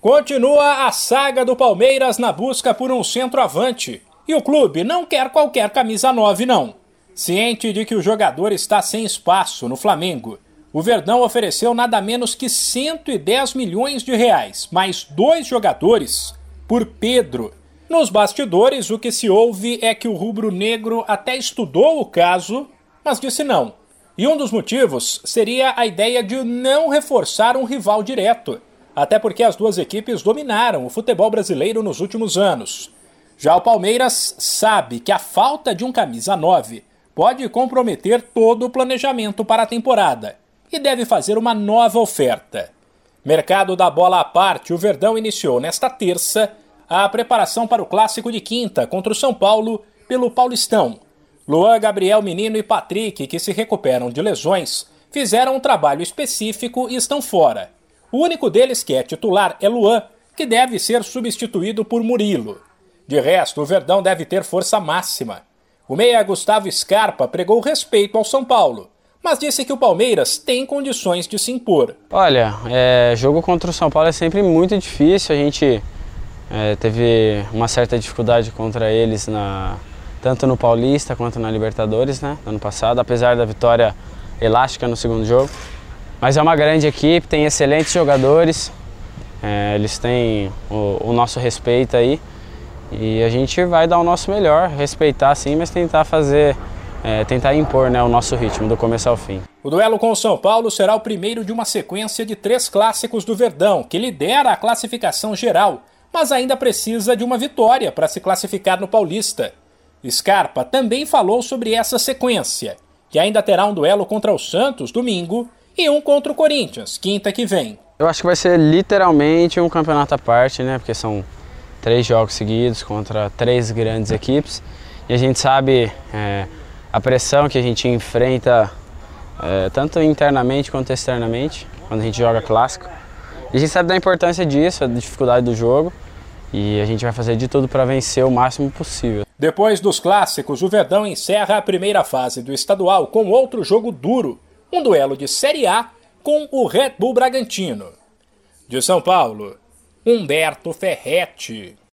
Continua a saga do Palmeiras na busca por um centroavante. E o clube não quer qualquer camisa 9, não. Ciente de que o jogador está sem espaço no Flamengo, o Verdão ofereceu nada menos que 110 milhões de reais, mais dois jogadores, por Pedro. Nos bastidores, o que se ouve é que o rubro-negro até estudou o caso, mas disse não. E um dos motivos seria a ideia de não reforçar um rival direto até porque as duas equipes dominaram o futebol brasileiro nos últimos anos. Já o Palmeiras sabe que a falta de um camisa 9 pode comprometer todo o planejamento para a temporada e deve fazer uma nova oferta. Mercado da bola à parte, o Verdão iniciou nesta terça a preparação para o clássico de quinta contra o São Paulo pelo Paulistão. Luan, Gabriel Menino e Patrick, que se recuperam de lesões, fizeram um trabalho específico e estão fora. O único deles que é titular é Luan, que deve ser substituído por Murilo. De resto, o Verdão deve ter força máxima. O meia Gustavo Scarpa pregou respeito ao São Paulo, mas disse que o Palmeiras tem condições de se impor. Olha, é, jogo contra o São Paulo é sempre muito difícil. A gente é, teve uma certa dificuldade contra eles na, tanto no Paulista quanto na Libertadores, né, no ano passado, apesar da vitória elástica no segundo jogo. Mas é uma grande equipe, tem excelentes jogadores, é, eles têm o, o, nosso respeito aí e a gente vai dar o nosso melhor, respeitar sim, mas tentar fazer, é, tentar impor né, o nosso ritmo do começo ao fim. O duelo com o São Paulo será o primeiro de uma sequência de três clássicos do Verdão, que lidera a classificação geral, mas ainda precisa de uma vitória para se classificar no Paulista. Scarpa também falou sobre essa sequência, que ainda terá um duelo contra o Santos domingo e um contra o Corinthians, quinta que vem. Eu acho que vai ser literalmente um campeonato à parte, né? Porque são três jogos seguidos contra três grandes equipes e a gente sabe é, a pressão que a gente enfrenta é, tanto internamente quanto externamente quando a gente joga clássico. E a gente sabe da importância disso, da dificuldade do jogo e a gente vai fazer de tudo para vencer o máximo possível. Depois dos clássicos, o Verdão encerra a primeira fase do estadual com outro jogo duro um duelo de Série A com o Red Bull Bragantino. De São Paulo, Humberto Ferretti.